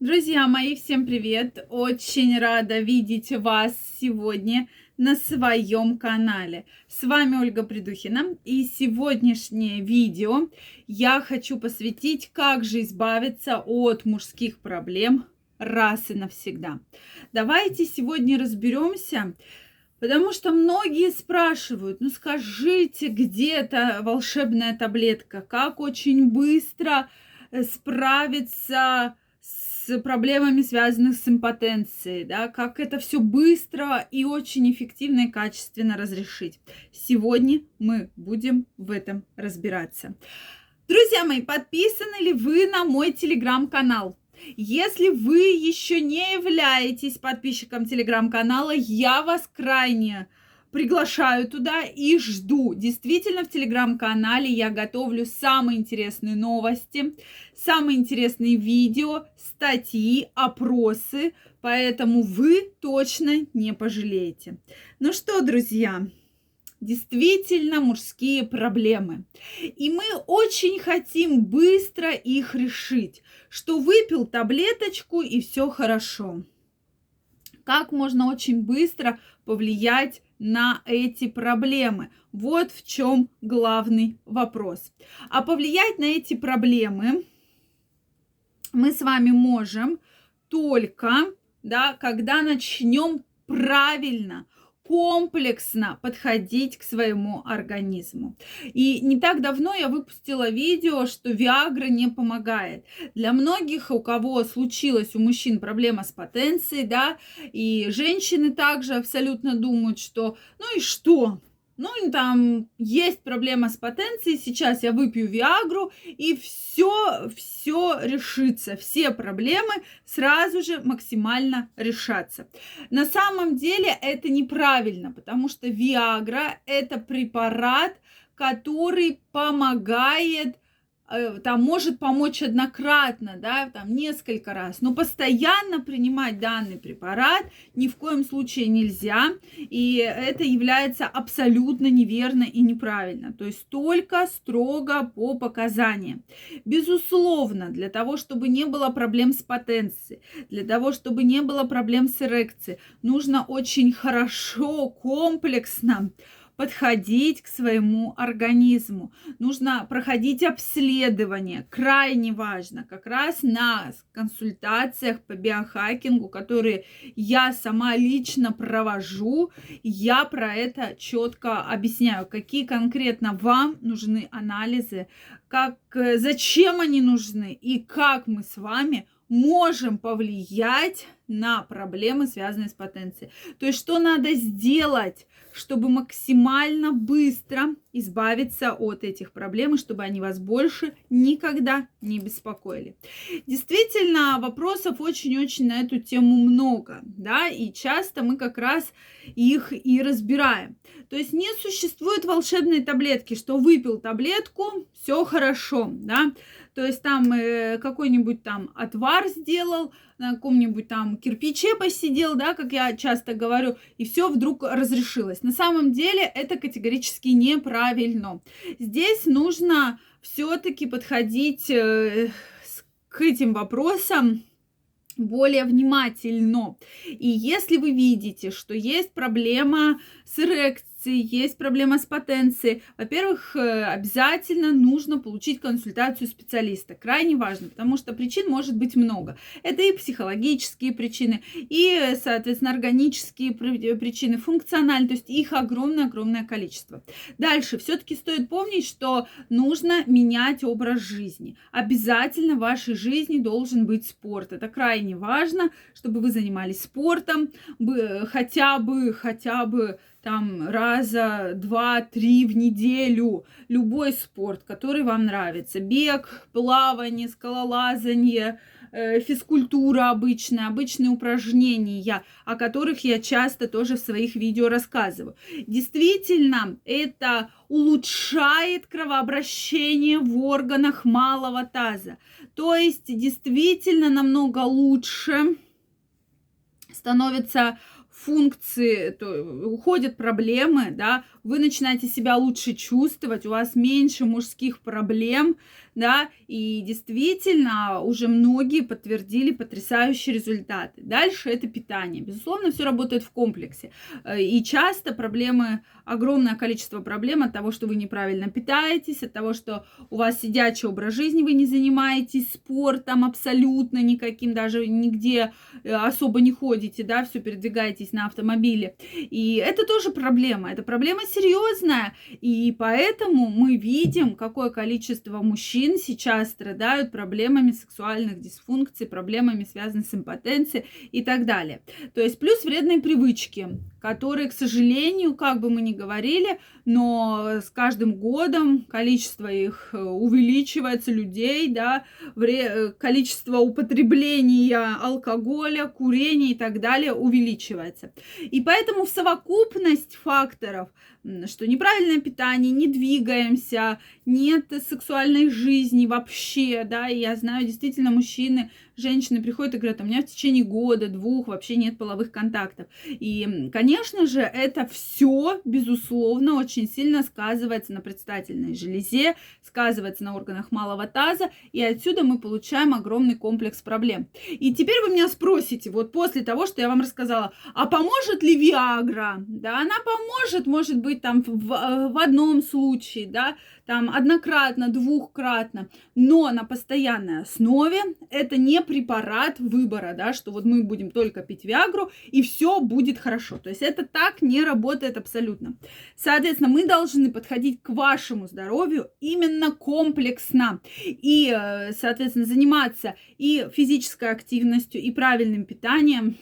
Друзья мои, всем привет! Очень рада видеть вас сегодня на своем канале. С вами Ольга Придухина и сегодняшнее видео я хочу посвятить, как же избавиться от мужских проблем раз и навсегда. Давайте сегодня разберемся, потому что многие спрашивают, ну скажите, где эта волшебная таблетка, как очень быстро справиться с проблемами, связанных с импотенцией, да, как это все быстро и очень эффективно и качественно разрешить. Сегодня мы будем в этом разбираться. Друзья мои, подписаны ли вы на мой телеграм-канал? Если вы еще не являетесь подписчиком телеграм-канала, я вас крайне приглашаю туда и жду. Действительно, в телеграм-канале я готовлю самые интересные новости, самые интересные видео, статьи, опросы, поэтому вы точно не пожалеете. Ну что, друзья, действительно мужские проблемы. И мы очень хотим быстро их решить, что выпил таблеточку и все хорошо. Как можно очень быстро повлиять на эти проблемы. Вот в чем главный вопрос. А повлиять на эти проблемы мы с вами можем только, да, когда начнем правильно комплексно подходить к своему организму. И не так давно я выпустила видео, что Виагра не помогает. Для многих, у кого случилась у мужчин проблема с потенцией, да, и женщины также абсолютно думают, что ну и что, ну, там есть проблема с потенцией, сейчас я выпью Виагру, и все, все решится, все проблемы сразу же максимально решатся. На самом деле это неправильно, потому что Виагра это препарат, который помогает там может помочь однократно, да, там несколько раз, но постоянно принимать данный препарат ни в коем случае нельзя, и это является абсолютно неверно и неправильно, то есть только строго по показаниям. Безусловно, для того, чтобы не было проблем с потенцией, для того, чтобы не было проблем с эрекцией, нужно очень хорошо, комплексно подходить к своему организму. Нужно проходить обследование, крайне важно, как раз на консультациях по биохакингу, которые я сама лично провожу, я про это четко объясняю, какие конкретно вам нужны анализы, как, зачем они нужны и как мы с вами можем повлиять на проблемы, связанные с потенцией. То есть, что надо сделать, чтобы максимально быстро избавиться от этих проблем, и чтобы они вас больше никогда не беспокоили. Действительно, вопросов очень-очень на эту тему много, да, и часто мы как раз их и разбираем. То есть не существует волшебной таблетки, что выпил таблетку, все хорошо, да. То есть там э, какой-нибудь там отвар сделал, на каком-нибудь там кирпиче посидел, да, как я часто говорю, и все вдруг разрешилось. На самом деле это категорически неправильно. Здесь нужно все-таки подходить э, к этим вопросам более внимательно. И если вы видите, что есть проблема с эрекцией, есть проблема с потенцией, во-первых, э, обязательно нужно получить консультацию специалиста. Крайне важно, потому что причин может быть много. Это и психологические причины, и, соответственно, органические причины, функциональные, то есть их огромное-огромное количество. Дальше, все-таки стоит помнить, что нужно менять образ жизни. Обязательно в вашей жизни должен быть спорт. Это крайне важно, чтобы вы занимались спортом, хотя бы, хотя бы там раза два-три в неделю любой спорт, который вам нравится. Бег, плавание, скалолазание, э, физкультура обычная, обычные упражнения, о которых я часто тоже в своих видео рассказываю. Действительно, это улучшает кровообращение в органах малого таза. То есть действительно намного лучше становится функции, то, уходят проблемы, да, вы начинаете себя лучше чувствовать, у вас меньше мужских проблем, да, и действительно уже многие подтвердили потрясающие результаты. Дальше это питание. Безусловно, все работает в комплексе. Э, и часто проблемы, огромное количество проблем от того, что вы неправильно питаетесь, от того, что у вас сидячий образ жизни, вы не занимаетесь спортом абсолютно никаким, даже нигде э, особо не ходите, да, все передвигаетесь на автомобиле. И это тоже проблема. Это проблема серьезная. И поэтому мы видим, какое количество мужчин сейчас страдают проблемами сексуальных дисфункций, проблемами, связанными с импотенцией и так далее. То есть плюс вредные привычки, которые, к сожалению, как бы мы ни говорили, но с каждым годом количество их э, увеличивается, людей, да, э, количество употребления алкоголя, курения и так далее увеличивается. И поэтому в совокупность факторов, что неправильное питание, не двигаемся, нет сексуальной жизни вообще, да, и я знаю, действительно, мужчины, женщины приходят и говорят, у меня в течение года, двух вообще нет половых контактов. И, конечно же, это все, безусловно, очень сильно сказывается на предстательной железе, сказывается на органах малого таза, и отсюда мы получаем огромный комплекс проблем. И теперь вы меня спросите, вот после того, что я вам рассказала, а поможет ли Виагра? Да, она поможет, может быть, там в, в одном случае, да, там однократно, двухкратно, но на постоянной основе это не препарат выбора, да, что вот мы будем только пить Виагру и все будет хорошо. То есть это так не работает абсолютно. Соответственно, мы должны подходить к вашему здоровью именно комплексно и, э, соответственно, заниматься и физической активностью, и правильным питанием,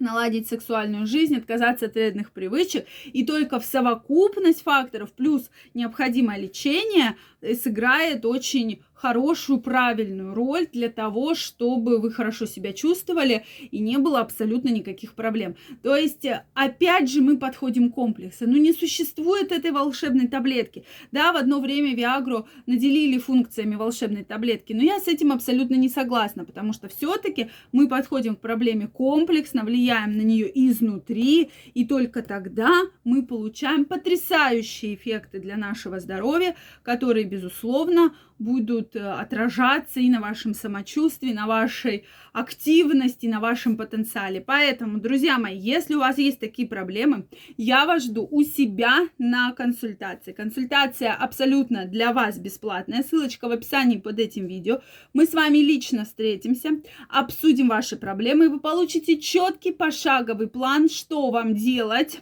наладить сексуальную жизнь, отказаться от вредных привычек, и только в совокупность факторов плюс необходимое лечение э, сыграет очень хорошую, правильную роль для того, чтобы вы хорошо себя чувствовали и не было абсолютно никаких проблем. То есть, опять же, мы подходим комплексно. Ну, не существует этой волшебной таблетки. Да, в одно время Виагру наделили функциями волшебной таблетки, но я с этим абсолютно не согласна, потому что все-таки мы подходим к проблеме комплексно, влияем на нее изнутри, и только тогда мы получаем потрясающие эффекты для нашего здоровья, которые, безусловно, будут э, отражаться и на вашем самочувствии, на вашей активности, на вашем потенциале. Поэтому, друзья мои, если у вас есть такие проблемы, я вас жду у себя на консультации. Консультация абсолютно для вас бесплатная. Ссылочка в описании под этим видео. Мы с вами лично встретимся, обсудим ваши проблемы, и вы получите четкий пошаговый план, что вам делать,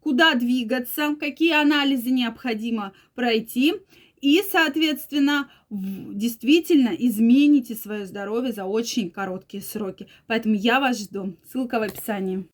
куда двигаться, какие анализы необходимо пройти и, соответственно, действительно измените свое здоровье за очень короткие сроки. Поэтому я вас жду. Ссылка в описании.